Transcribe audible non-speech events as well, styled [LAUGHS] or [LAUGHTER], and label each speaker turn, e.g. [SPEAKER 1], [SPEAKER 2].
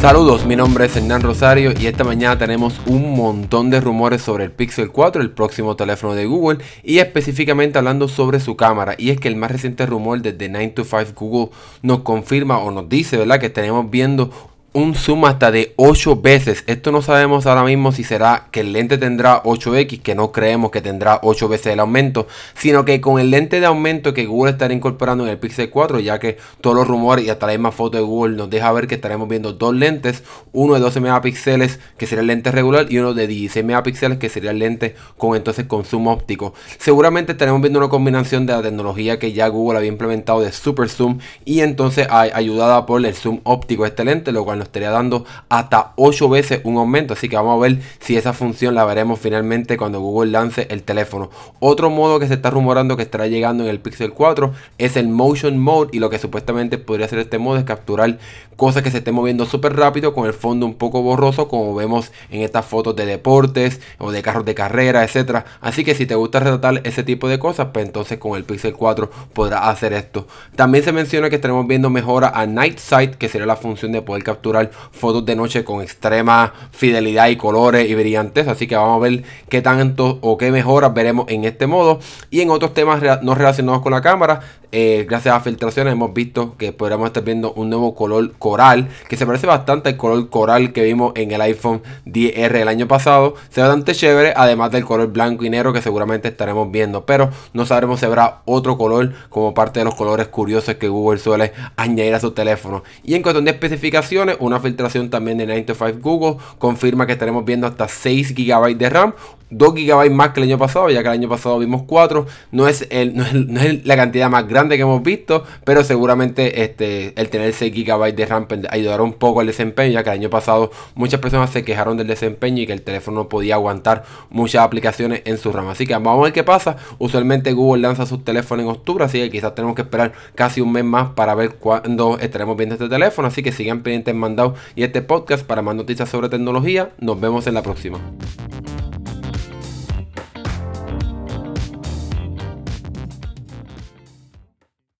[SPEAKER 1] Saludos, mi nombre es Hernán Rosario y esta mañana tenemos un montón de rumores sobre el Pixel 4, el próximo teléfono de Google, y específicamente hablando sobre su cámara. Y es que el más reciente rumor desde 9 to 5 Google nos confirma o nos dice, ¿verdad?, que estaremos viendo un zoom hasta de 8 veces. Esto no sabemos ahora mismo si será que el lente tendrá 8x, que no creemos que tendrá 8 veces el aumento, sino que con el lente de aumento que Google estará incorporando en el Pixel 4, ya que todos los rumores y hasta la misma foto de Google nos deja ver que estaremos viendo dos lentes, uno de 12 megapíxeles que sería el lente regular y uno de 16 megapíxeles que sería el lente con entonces con zoom óptico. Seguramente estaremos viendo una combinación de la tecnología que ya Google había implementado de super zoom y entonces ayudada por el zoom óptico este lente, lo cual nos estaría dando hasta 8 veces un aumento. Así que vamos a ver si esa función la veremos finalmente cuando Google lance el teléfono. Otro modo que se está rumorando que estará llegando en el Pixel 4 es el Motion Mode. Y lo que supuestamente podría hacer este modo es capturar cosas que se estén moviendo súper rápido con el fondo un poco borroso como vemos en estas fotos de deportes o de carros de carrera, etcétera. Así que si te gusta retratar ese tipo de cosas, pues entonces con el Pixel 4 podrás hacer esto. También se menciona que estaremos viendo mejora a Night Sight, que sería la función de poder capturar fotos de noche con extrema fidelidad y colores y brillantes. Así que vamos a ver qué tanto o qué mejoras veremos en este modo. Y en otros temas no relacionados con la cámara, eh, gracias a filtraciones hemos visto que podríamos estar viendo un nuevo color coral que se parece bastante al color coral que vimos en el iPhone 10R el año pasado. Se ve bastante chévere, además del color blanco y negro que seguramente estaremos viendo, pero no sabremos si habrá otro color como parte de los colores curiosos que Google suele [LAUGHS] añadir a su teléfono. Y en cuestión de especificaciones, una filtración también de 95 Google confirma que estaremos viendo hasta 6 GB de RAM, 2 GB más que el año pasado, ya que el año pasado vimos 4. No es, el, no es, la cantidad más grande que hemos visto, pero seguramente este, el tener 6 GB de RAM ayudará un poco al desempeño, ya que el año pasado muchas personas se quejaron del desempeño y que el teléfono no podía aguantar muchas aplicaciones en su RAM. Así que vamos a ver qué pasa. Usualmente Google lanza sus teléfonos en octubre, así que quizás tenemos que esperar casi un mes más para ver cuándo estaremos viendo este teléfono. Así que sigan pendientes y este podcast para más noticias sobre tecnología. Nos vemos en la próxima.